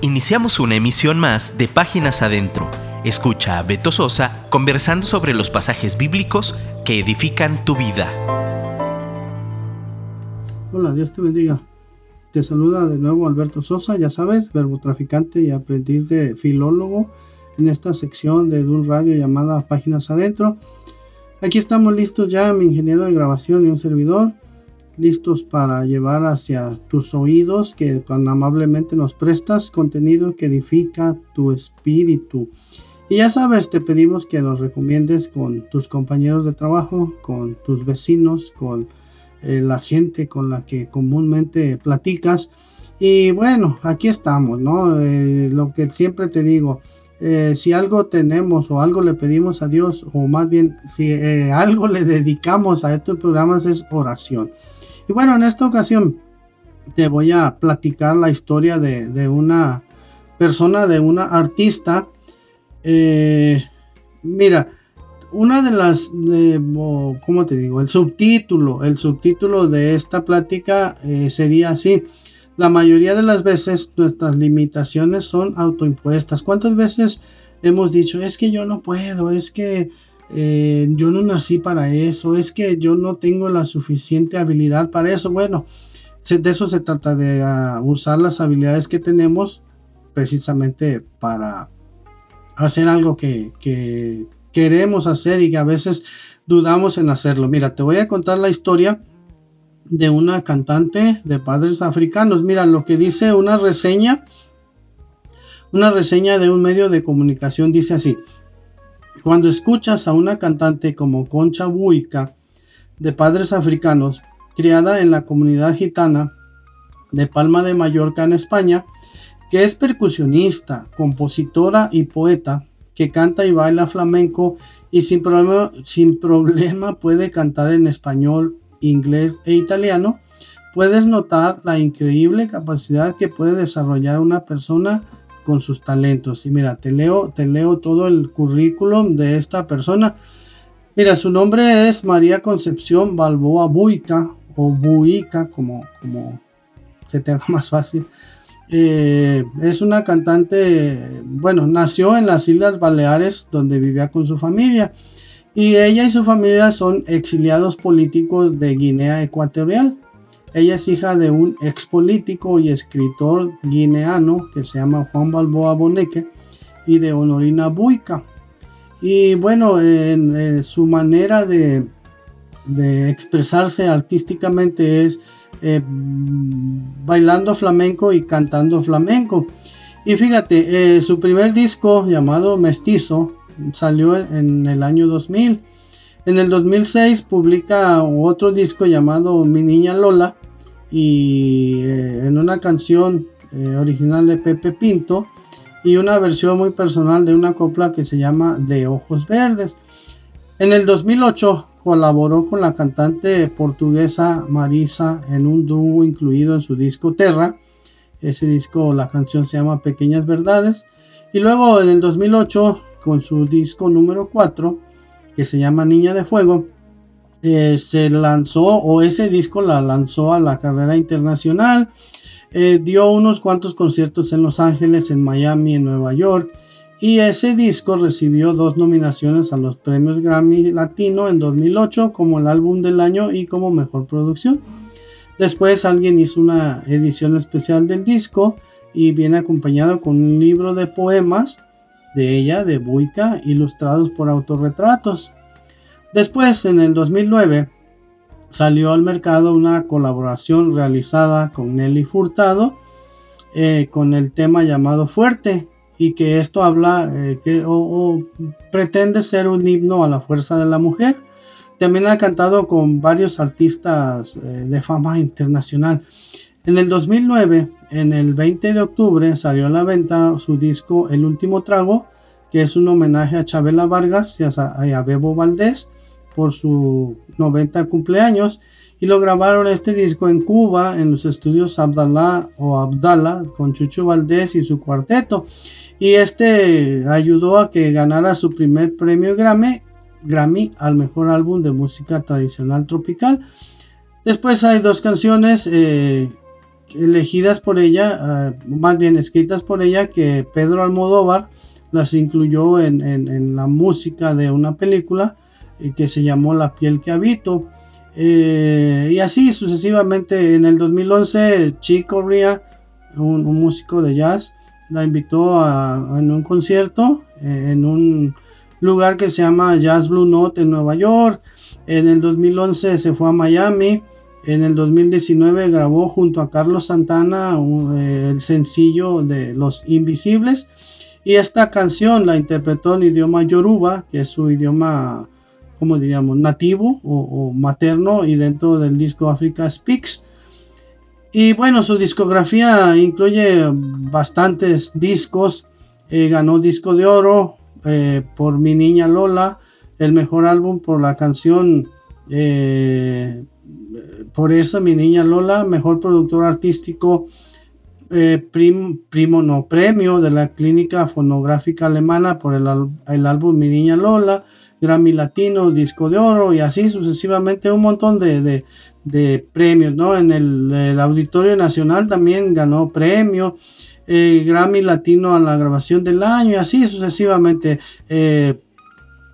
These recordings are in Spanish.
Iniciamos una emisión más de Páginas Adentro. Escucha a Beto Sosa conversando sobre los pasajes bíblicos que edifican tu vida. Hola, Dios te bendiga. Te saluda de nuevo Alberto Sosa, ya sabes, verbo traficante y aprendiz de filólogo en esta sección de un radio llamada Páginas Adentro. Aquí estamos listos ya, mi ingeniero de grabación y un servidor, listos para llevar hacia tus oídos que tan amablemente nos prestas contenido que edifica tu espíritu. Y ya sabes, te pedimos que nos recomiendes con tus compañeros de trabajo, con tus vecinos, con eh, la gente con la que comúnmente platicas. Y bueno, aquí estamos, ¿no? Eh, lo que siempre te digo, eh, si algo tenemos o algo le pedimos a Dios, o más bien si algo le dedicamos a estos programas es oración. Y bueno, en esta ocasión te voy a platicar la historia de, una persona, de una artista. Eh, mira, una de las, ¿cómo te digo? El subtítulo, el subtítulo de esta plática eh, sería así. La mayoría de las veces nuestras limitaciones son autoimpuestas. ¿Cuántas veces hemos dicho, es que yo no puedo, es que eh, yo no nací para eso, es que yo no tengo la suficiente habilidad para eso. Bueno, de eso se trata, de ah, usar las habilidades que tenemos precisamente para hacer algo que, que queremos hacer y que a veces dudamos en hacerlo. Mira, te voy a contar la historia de una cantante de padres africanos. Mira, lo que dice una reseña, una reseña de un medio de comunicación dice así. Cuando escuchas a una cantante como Concha Buica, de padres africanos, criada en la comunidad gitana de Palma de Mallorca en España, que es percusionista, compositora y poeta, que canta y baila flamenco y sin problema, sin problema puede cantar en español, inglés e italiano, puedes notar la increíble capacidad que puede desarrollar una persona con sus talentos. Y mira, te leo, te leo todo el currículum de esta persona. Mira, su nombre es María Concepción Balboa Buica o Buica, como, como se te haga más fácil. Eh, es una cantante, bueno, nació en las Islas Baleares donde vivía con su familia y ella y su familia son exiliados políticos de Guinea Ecuatorial. Ella es hija de un ex político y escritor guineano que se llama Juan Balboa Boneque y de Honorina Buica. Y bueno, en, su manera de, expresarse artísticamente es eh, bailando flamenco y cantando flamenco. Y fíjate, eh, su primer disco llamado Mestizo salió en el año 2000 en el 2006 publica otro disco llamado Mi Niña Lola y eh, en una canción eh, original de Pepe Pinto y una versión muy personal de una copla que se llama De Ojos Verdes. En el 2008 colaboró con la cantante portuguesa Marisa en un dúo incluido en su disco Terra. Ese disco, la canción se llama Pequeñas Verdades. Y luego en el 2008 con su disco número 4 que se llama Niña de Fuego, eh, se lanzó o ese disco la lanzó a la carrera internacional. Eh, dio unos cuantos conciertos en Los Ángeles, en Miami, en Nueva York. Y ese disco recibió dos nominaciones a los premios Grammy Latino en 2008 como el álbum del año y como mejor producción. Después alguien hizo una edición especial del disco y viene acompañado con un libro de poemas de ella, de Buica, ilustrados por autorretratos. Después, en el 2009, salió al mercado una colaboración realizada con Nelly Furtado eh, con el tema llamado Fuerte y que esto habla eh, que, o, pretende ser un himno a la fuerza de la mujer. También ha cantado con varios artistas eh, de fama internacional. En el 2009 en el 20 de octubre salió a la venta su disco El último trago, que es un homenaje a Chabela Vargas y a, Bebo Valdés por su 90 cumpleaños y lo grabaron este disco en Cuba en los estudios Abdallah o Abdala con Chucho Valdés y su cuarteto y este ayudó a que ganara su primer premio Grammy, Grammy al mejor álbum de música tradicional tropical. Después hay dos canciones eh, elegidas por ella, eh, más bien escritas por ella, que Pedro Almodóvar las incluyó en, la música de una película eh, que se llamó La piel que habito. Eh, y así sucesivamente, en el 2011, Chico Ria, un, músico de jazz, la invitó a, en un concierto en un lugar que se llama Jazz Blue Note en Nueva York. En el 2011 se fue a Miami. En el 2019 grabó junto a Carlos Santana eh, el sencillo de Los Invisibles. Y esta canción la interpretó en idioma yoruba, que es su idioma, como diríamos, nativo o, materno, y dentro del disco Africa Speaks. Y bueno, su discografía incluye bastantes discos. Eh, ganó disco de oro eh, por Mi Niña Lola, el mejor álbum por la canción por eso mi niña Lola, mejor productor artístico, eh, primo no, premio de la clínica fonográfica alemana por el, álbum Mi niña Lola, Grammy Latino, disco de oro y así sucesivamente un montón de, premios, ¿no? En el, Auditorio Nacional también ganó premio. Eh, Grammy Latino a la grabación del año y así sucesivamente. Eh,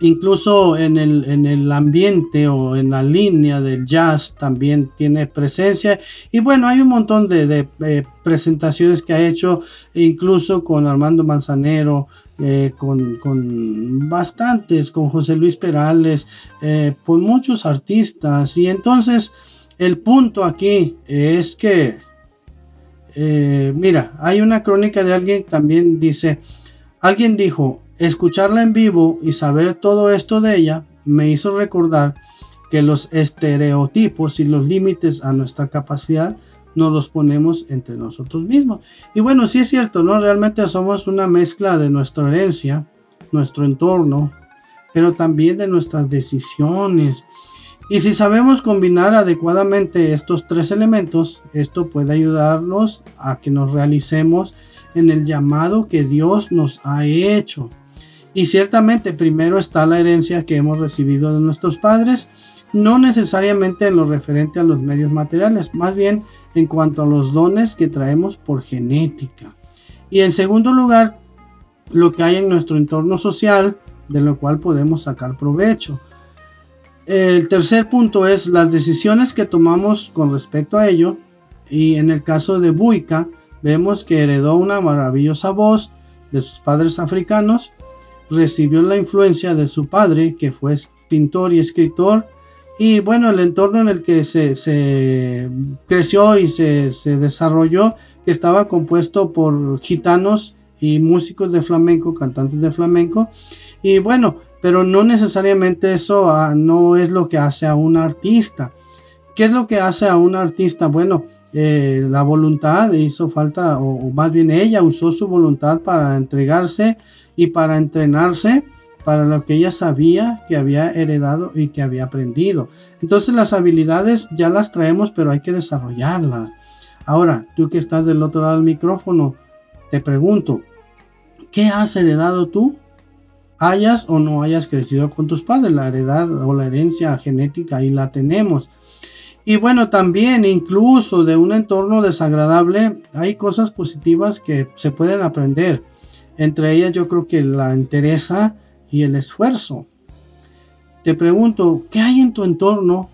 incluso en el, en el ambiente o en la línea del jazz también tiene presencia. Y bueno hay un montón de, eh, presentaciones que ha hecho incluso con Armando Manzanero eh, con, bastantes con José Luis Perales eh, con muchos artistas. Y entonces el punto aquí es que mira hay una crónica de alguien también dice alguien dijo Escucharla en vivo y saber todo esto de ella me hizo recordar que los estereotipos y los límites a nuestra capacidad nos los ponemos entre nosotros mismos. Y bueno, sí es cierto, ¿no? Realmente somos una mezcla de nuestra herencia, nuestro entorno, pero también de nuestras decisiones. Y si sabemos combinar adecuadamente estos tres elementos, esto puede ayudarnos a que nos realicemos en el llamado que Dios nos ha hecho. Y ciertamente primero está la herencia que hemos recibido de nuestros padres, no necesariamente en lo referente a los medios materiales, más bien en cuanto a los dones que traemos por genética. Y en segundo lugar, lo que hay en nuestro entorno social, de lo cual podemos sacar provecho. El tercer punto es las decisiones que tomamos con respecto a ello. Y en el caso de Buika, vemos que heredó una maravillosa voz de sus padres africanos recibió la influencia de su padre, que fue pintor y escritor, y bueno, el entorno en el que se, creció y se, desarrolló, que estaba compuesto por gitanos y músicos de flamenco, cantantes de flamenco, y bueno, pero no necesariamente eso ah, no es lo que hace a un artista. ¿Qué es lo que hace a un artista? Bueno, eh, la voluntad hizo falta, o, más bien ella usó su voluntad para entregarse y para entrenarse para lo que ella sabía que había heredado y que había aprendido. Entonces las habilidades ya las traemos, pero hay que desarrollarlas. Ahora, tú que estás del otro lado del micrófono, te pregunto, ¿qué has heredado tú? Hayas o no hayas crecido con tus padres, la heredad o la herencia genética ahí la tenemos. Y bueno, también incluso de un entorno desagradable hay cosas positivas que se pueden aprender. Entre ellas yo creo que la interesa y el esfuerzo. Te pregunto, ¿qué hay en tu entorno,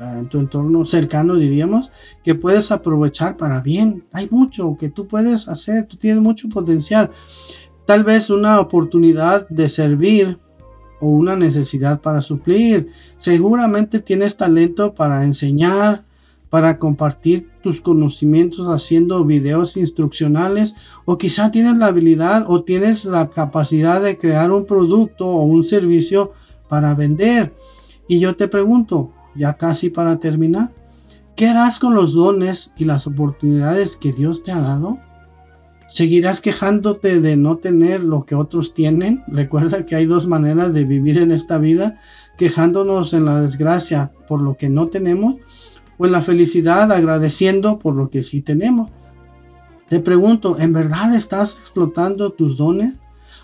ah, en tu entorno cercano diríamos, que puedes aprovechar para bien? Hay mucho que tú puedes hacer, tú tienes mucho potencial. Tal vez una oportunidad de servir o una necesidad para suplir. Seguramente tienes talento para enseñar, para compartir tus conocimientos haciendo videos instruccionales o quizá tienes la habilidad o tienes la capacidad de crear un producto o un servicio para vender. Y yo te pregunto, ya casi para terminar, ¿qué harás con los dones y las oportunidades que Dios te ha dado? ¿Seguirás quejándote de no tener lo que otros tienen? Recuerda que hay dos maneras de vivir en esta vida, quejándonos en la desgracia por lo que no tenemos en la felicidad agradeciendo por lo que sí tenemos. Te pregunto, ¿en verdad estás explotando tus dones?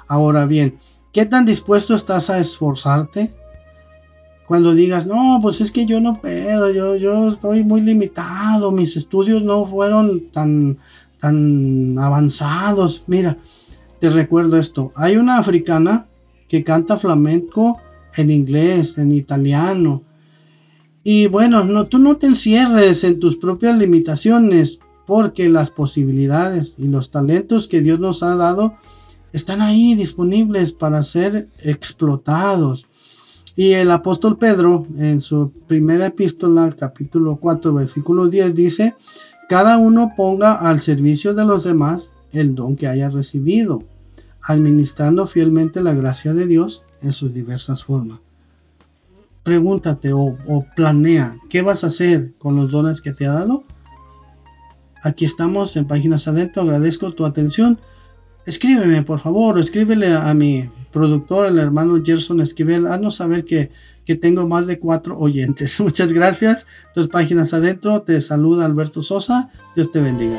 Ahora bien, ¿qué tan dispuesto estás a esforzarte? cuando digas, no, pues es que yo no puedo, yo, yo estoy muy limitado, mis estudios no fueron tan, tan avanzados. Mira, te recuerdo esto, hay una africana que canta flamenco en inglés, en italiano. Y bueno, no, tú no te encierres en tus propias limitaciones, porque las posibilidades y los talentos que Dios nos ha dado están ahí disponibles para ser explotados. Y el apóstol Pedro, en su primera epístola, capítulo 4, versículo 10, dice, cada uno ponga al servicio de los demás el don que haya recibido, administrando fielmente la gracia de Dios en sus diversas formas. Pregúntate o, o planea, ¿qué vas a hacer con los dones que te ha dado? Aquí estamos en Páginas Adentro, agradezco tu atención. Escríbeme, por favor, escríbele a mi productor, el hermano Gerson Esquivel, haznos saber que, que tengo más de cuatro oyentes. Muchas gracias. Dos páginas adentro, te saluda Alberto Sosa. Dios te bendiga.